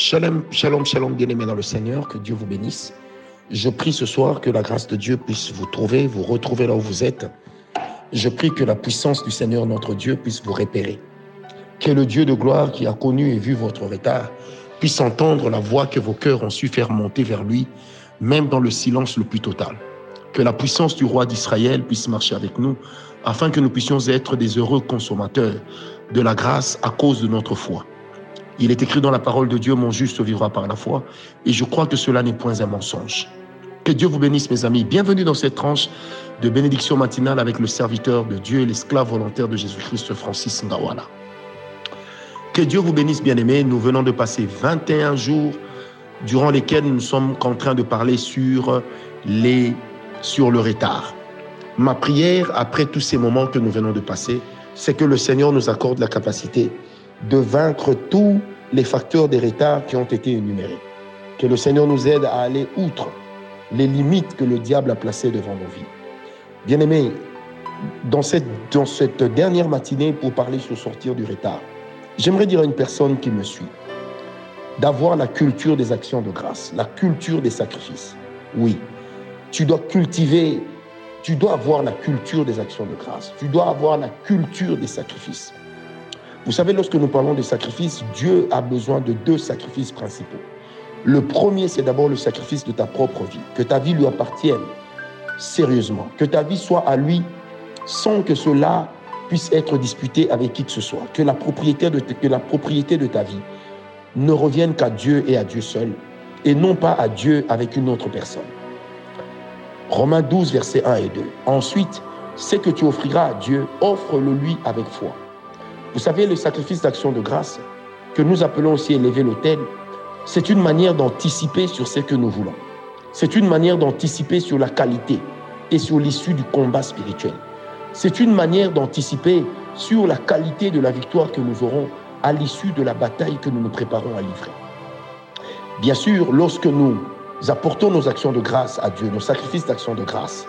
Shalom, shalom, shalom, bien-aimés dans le Seigneur, que Dieu vous bénisse. Je prie ce soir que la grâce de Dieu puisse vous trouver, vous retrouver là où vous êtes. Je prie que la puissance du Seigneur, notre Dieu, puisse vous repérer. Que le Dieu de gloire qui a connu et vu votre retard puisse entendre la voix que vos cœurs ont su faire monter vers lui, même dans le silence le plus total. Que la puissance du roi d'Israël puisse marcher avec nous, afin que nous puissions être des heureux consommateurs de la grâce à cause de notre foi. Il est écrit dans la parole de Dieu, mon juste vivra par la foi, et je crois que cela n'est point un mensonge. Que Dieu vous bénisse, mes amis. Bienvenue dans cette tranche de bénédiction matinale avec le serviteur de Dieu et l'esclave volontaire de Jésus-Christ, Francis Ngawala. Que Dieu vous bénisse, bien-aimés. Nous venons de passer 21 jours durant lesquels nous sommes en train de parler sur, les, sur le retard. Ma prière, après tous ces moments que nous venons de passer, c'est que le Seigneur nous accorde la capacité de vaincre tous les facteurs des retards qui ont été énumérés. Que le Seigneur nous aide à aller outre les limites que le diable a placées devant nos vies. Bien-aimés, dans cette, dans cette dernière matinée pour parler sur sortir du retard, j'aimerais dire à une personne qui me suit d'avoir la culture des actions de grâce, la culture des sacrifices. Oui, tu dois cultiver, tu dois avoir la culture des actions de grâce, tu dois avoir la culture des sacrifices. Vous savez, lorsque nous parlons de sacrifices, Dieu a besoin de deux sacrifices principaux. Le premier, c'est d'abord le sacrifice de ta propre vie, que ta vie lui appartienne sérieusement, que ta vie soit à lui sans que cela puisse être disputé avec qui que ce soit, que la propriété de, que la propriété de ta vie ne revienne qu'à Dieu et à Dieu seul, et non pas à Dieu avec une autre personne. Romains 12, versets 1 et 2. Ensuite, ce que tu offriras à Dieu, offre-le lui avec foi. Vous savez, le sacrifice d'action de grâce, que nous appelons aussi élever l'autel, c'est une manière d'anticiper sur ce que nous voulons. C'est une manière d'anticiper sur la qualité et sur l'issue du combat spirituel. C'est une manière d'anticiper sur la qualité de la victoire que nous aurons à l'issue de la bataille que nous nous préparons à livrer. Bien sûr, lorsque nous apportons nos actions de grâce à Dieu, nos sacrifices d'action de grâce,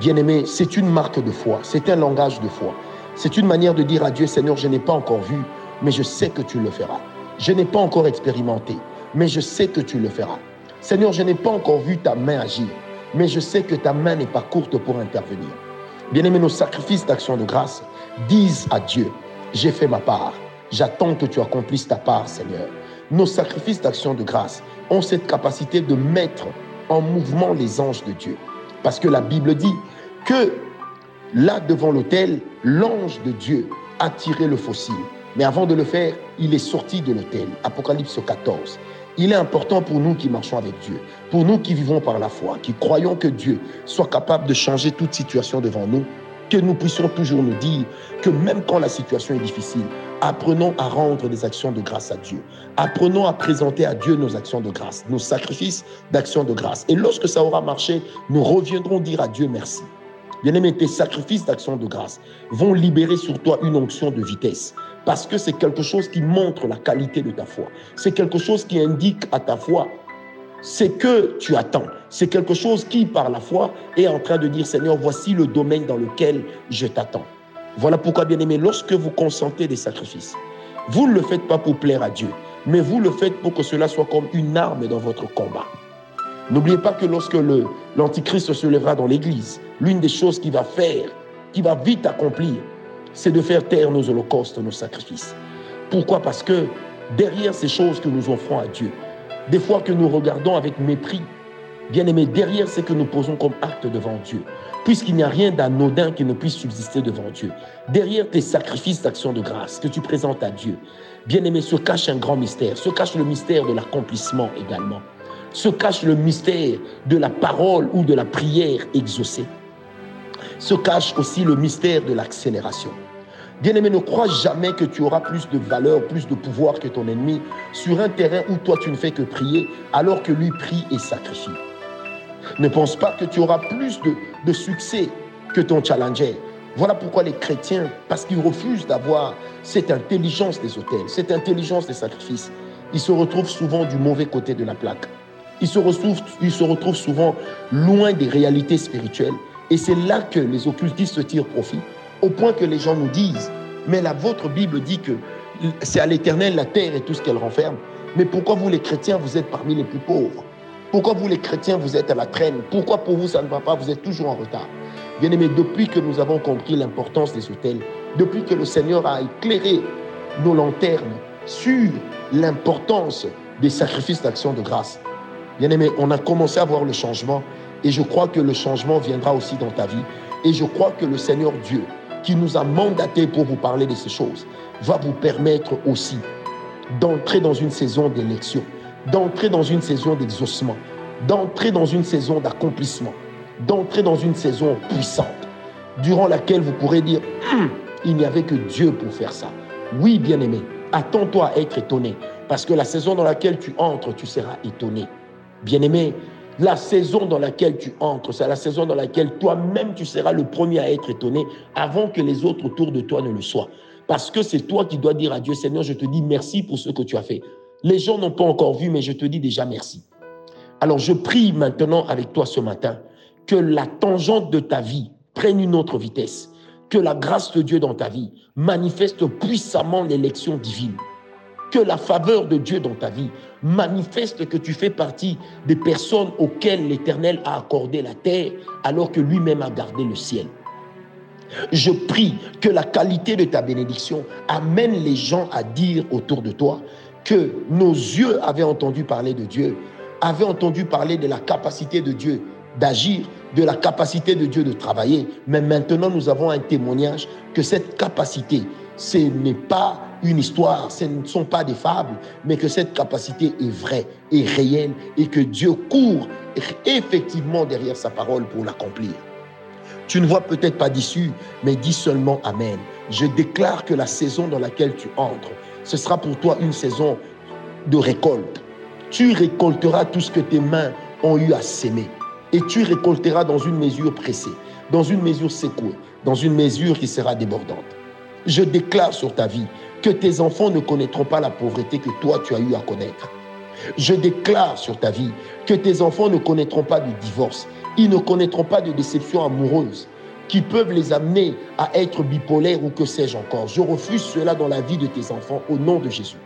bien aimé, c'est une marque de foi, c'est un langage de foi. C'est une manière de dire à Dieu, Seigneur, je n'ai pas encore vu, mais je sais que tu le feras. Je n'ai pas encore expérimenté, mais je sais que tu le feras. Seigneur, je n'ai pas encore vu ta main agir, mais je sais que ta main n'est pas courte pour intervenir. Bien-aimés, nos sacrifices d'action de grâce disent à Dieu, j'ai fait ma part, j'attends que tu accomplisses ta part, Seigneur. Nos sacrifices d'action de grâce ont cette capacité de mettre en mouvement les anges de Dieu. Parce que la Bible dit que Là, devant l'autel, l'ange de Dieu a tiré le fossile. Mais avant de le faire, il est sorti de l'autel. Apocalypse 14. Il est important pour nous qui marchons avec Dieu, pour nous qui vivons par la foi, qui croyons que Dieu soit capable de changer toute situation devant nous, que nous puissions toujours nous dire que même quand la situation est difficile, apprenons à rendre des actions de grâce à Dieu. Apprenons à présenter à Dieu nos actions de grâce, nos sacrifices d'actions de grâce. Et lorsque ça aura marché, nous reviendrons dire à Dieu merci. Bien-aimé, tes sacrifices d'action de grâce vont libérer sur toi une onction de vitesse. Parce que c'est quelque chose qui montre la qualité de ta foi. C'est quelque chose qui indique à ta foi c'est que tu attends. C'est quelque chose qui, par la foi, est en train de dire, Seigneur, voici le domaine dans lequel je t'attends. Voilà pourquoi, bien-aimé, lorsque vous consentez des sacrifices, vous ne le faites pas pour plaire à Dieu, mais vous le faites pour que cela soit comme une arme dans votre combat. N'oubliez pas que lorsque l'Antichrist se lèvera dans l'Église, l'une des choses qu'il va faire, qu'il va vite accomplir, c'est de faire taire nos holocaustes, nos sacrifices. Pourquoi? Parce que derrière ces choses que nous offrons à Dieu, des fois que nous regardons avec mépris, bien aimé, derrière ce que nous posons comme acte devant Dieu, puisqu'il n'y a rien d'anodin qui ne puisse subsister devant Dieu, derrière tes sacrifices d'action de grâce que tu présentes à Dieu, bien aimé, se cache un grand mystère, se cache le mystère de l'accomplissement également se cache le mystère de la parole ou de la prière exaucée. Se cache aussi le mystère de l'accélération. Bien-aimé, ne crois jamais que tu auras plus de valeur, plus de pouvoir que ton ennemi sur un terrain où toi tu ne fais que prier alors que lui prie et sacrifie. Ne pense pas que tu auras plus de, de succès que ton challenger. Voilà pourquoi les chrétiens, parce qu'ils refusent d'avoir cette intelligence des hôtels, cette intelligence des sacrifices, ils se retrouvent souvent du mauvais côté de la plaque. Ils se, retrouvent, se souvent loin des réalités spirituelles. Et c'est là que les occultistes tirent profit, au point que les gens nous disent, mais la votre Bible dit que c'est à l'éternel la terre et tout ce qu'elle renferme. Mais pourquoi vous les chrétiens, vous êtes parmi les plus pauvres? Pourquoi vous les chrétiens, vous êtes à la traîne? Pourquoi pour vous ça ne va pas? Vous êtes toujours en retard. Bien aimé, depuis que nous avons compris l'importance des hôtels, depuis que le Seigneur a éclairé nos lanternes sur l'importance des sacrifices d'action de grâce, bien aimé, on a commencé à voir le changement et je crois que le changement viendra aussi dans ta vie. Et je crois que le Seigneur Dieu, qui nous a mandaté pour vous parler de ces choses, va vous permettre aussi d'entrer dans une saison d'élection, d'entrer dans une saison d'exaucement, d'entrer dans une saison d'accomplissement, d'entrer dans une saison puissante, durant laquelle vous pourrez dire, hum, il n'y avait que Dieu pour faire ça. Oui, bien-aimé, attends-toi à être étonné, parce que la saison dans laquelle tu entres, tu seras étonné. Bien-aimé, la saison dans laquelle tu entres, c'est la saison dans laquelle toi-même tu seras le premier à être étonné avant que les autres autour de toi ne le soient. Parce que c'est toi qui dois dire à Dieu, Seigneur, je te dis merci pour ce que tu as fait. Les gens n'ont pas encore vu, mais je te dis déjà merci. Alors je prie maintenant avec toi ce matin que la tangente de ta vie prenne une autre vitesse, que la grâce de Dieu dans ta vie manifeste puissamment l'élection divine que la faveur de Dieu dans ta vie manifeste que tu fais partie des personnes auxquelles l'Éternel a accordé la terre alors que lui-même a gardé le ciel. Je prie que la qualité de ta bénédiction amène les gens à dire autour de toi que nos yeux avaient entendu parler de Dieu, avaient entendu parler de la capacité de Dieu d'agir, de la capacité de Dieu de travailler. Mais maintenant, nous avons un témoignage que cette capacité, ce n'est pas une histoire, ce ne sont pas des fables, mais que cette capacité est vraie et réelle et que Dieu court effectivement derrière sa parole pour l'accomplir. Tu ne vois peut-être pas d'issue, mais dis seulement Amen. Je déclare que la saison dans laquelle tu entres, ce sera pour toi une saison de récolte. Tu récolteras tout ce que tes mains ont eu à s'aimer. Et tu récolteras dans une mesure pressée, dans une mesure secouée, dans une mesure qui sera débordante. Je déclare sur ta vie que tes enfants ne connaîtront pas la pauvreté que toi tu as eu à connaître. Je déclare sur ta vie que tes enfants ne connaîtront pas de divorce, ils ne connaîtront pas de déception amoureuse qui peuvent les amener à être bipolaires ou que sais-je encore. Je refuse cela dans la vie de tes enfants au nom de Jésus.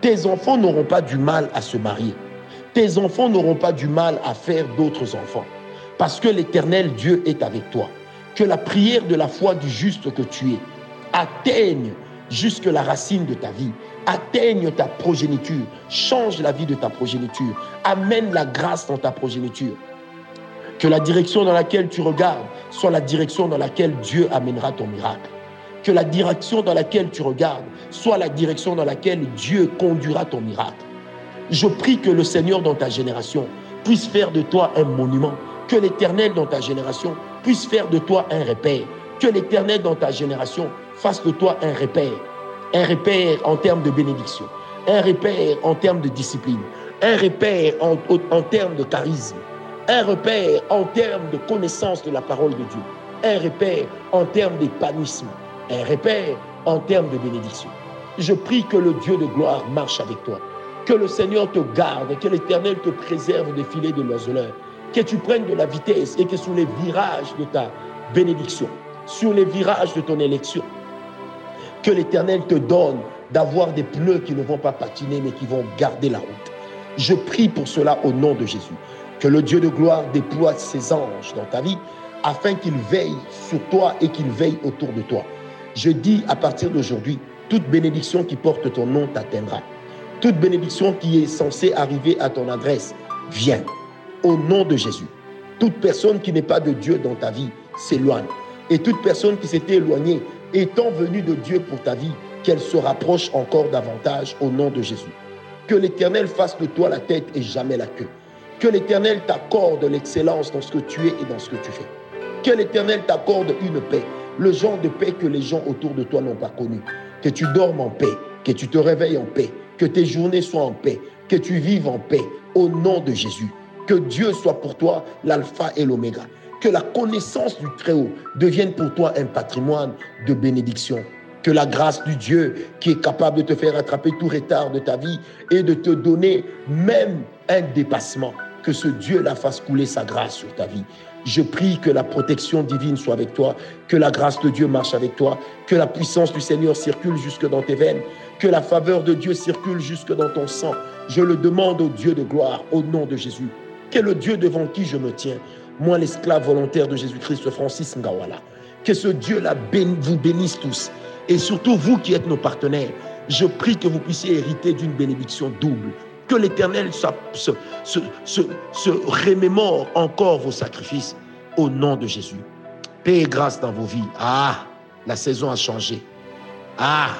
Tes enfants n'auront pas du mal à se marier. Tes enfants n'auront pas du mal à faire d'autres enfants. Parce que l'éternel Dieu est avec toi. Que la prière de la foi du juste que tu es atteigne jusque la racine de ta vie. Atteigne ta progéniture. Change la vie de ta progéniture. Amène la grâce dans ta progéniture. Que la direction dans laquelle tu regardes soit la direction dans laquelle Dieu amènera ton miracle. Que la direction dans laquelle tu regardes soit la direction dans laquelle Dieu conduira ton miracle. Je prie que le Seigneur dans ta génération puisse faire de toi un monument. Que l'Éternel dans ta génération puisse faire de toi un repère. Que l'Éternel dans ta génération fasse de toi un repère. Un repère en termes de bénédiction, un repère en termes de discipline, un repère en, termes de charisme, un repère en termes de connaissance de la parole de Dieu, un repère en termes d'épanouissement, un repère en termes de bénédiction. Je prie que le Dieu de gloire marche avec toi, que le Seigneur te garde, que l'Éternel te préserve des filets de l'oiseleur, que tu prennes de la vitesse et que sous les virages de ta bénédiction, sur les virages de ton élection, que l'Éternel te donne d'avoir des pneus qui ne vont pas patiner, mais qui vont garder la route. Je prie pour cela au nom de Jésus. Que le Dieu de gloire déploie ses anges dans ta vie afin qu'ils veillent sur toi et qu'ils veillent autour de toi. Je dis à partir d'aujourd'hui, toute bénédiction qui porte ton nom t'atteindra. Toute bénédiction qui est censée arriver à ton adresse vient. Au nom de Jésus. Toute personne qui n'est pas de Dieu dans ta vie s'éloigne. Et toute personne qui s'était éloignée étant venue de Dieu pour ta vie, qu'elle se rapproche encore davantage au nom de Jésus. Que l'Éternel fasse de toi la tête et jamais la queue. Que l'Éternel t'accorde l'excellence dans ce que tu es et dans ce que tu fais. Que l'Éternel t'accorde une paix, le genre de paix que les gens autour de toi n'ont pas connu. Que tu dormes en paix, que tu te réveilles en paix, que tes journées soient en paix, que tu vives en paix au nom de Jésus. Que Dieu soit pour toi l'alpha et l'oméga que la connaissance du Très-Haut devienne pour toi un patrimoine de bénédiction. Que la grâce du Dieu qui est capable de te faire attraper tout retard de ta vie et de te donner même un dépassement, que ce Dieu-là fasse couler sa grâce sur ta vie. Je prie que la protection divine soit avec toi, que la grâce de Dieu marche avec toi, que la puissance du Seigneur circule jusque dans tes veines, que la faveur de Dieu circule jusque dans ton sang. Je le demande au Dieu de gloire, au nom de Jésus. Est le Dieu devant qui je me tiens Moi, l'esclave volontaire de Jésus-Christ, Francis Ngawala. Que ce Dieu-là vous bénisse tous. Et surtout, vous qui êtes nos partenaires, je prie que vous puissiez hériter d'une bénédiction double. Que l'Éternel se, se, encore vos sacrifices au nom de Jésus. Paix et grâce dans vos vies. Ah, la saison a changé. Ah,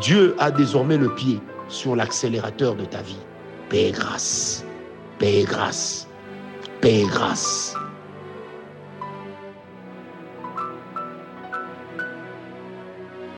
Dieu a désormais le pied sur l'accélérateur de ta vie. Paix et grâce. Paix et grâce. Paix et grâce.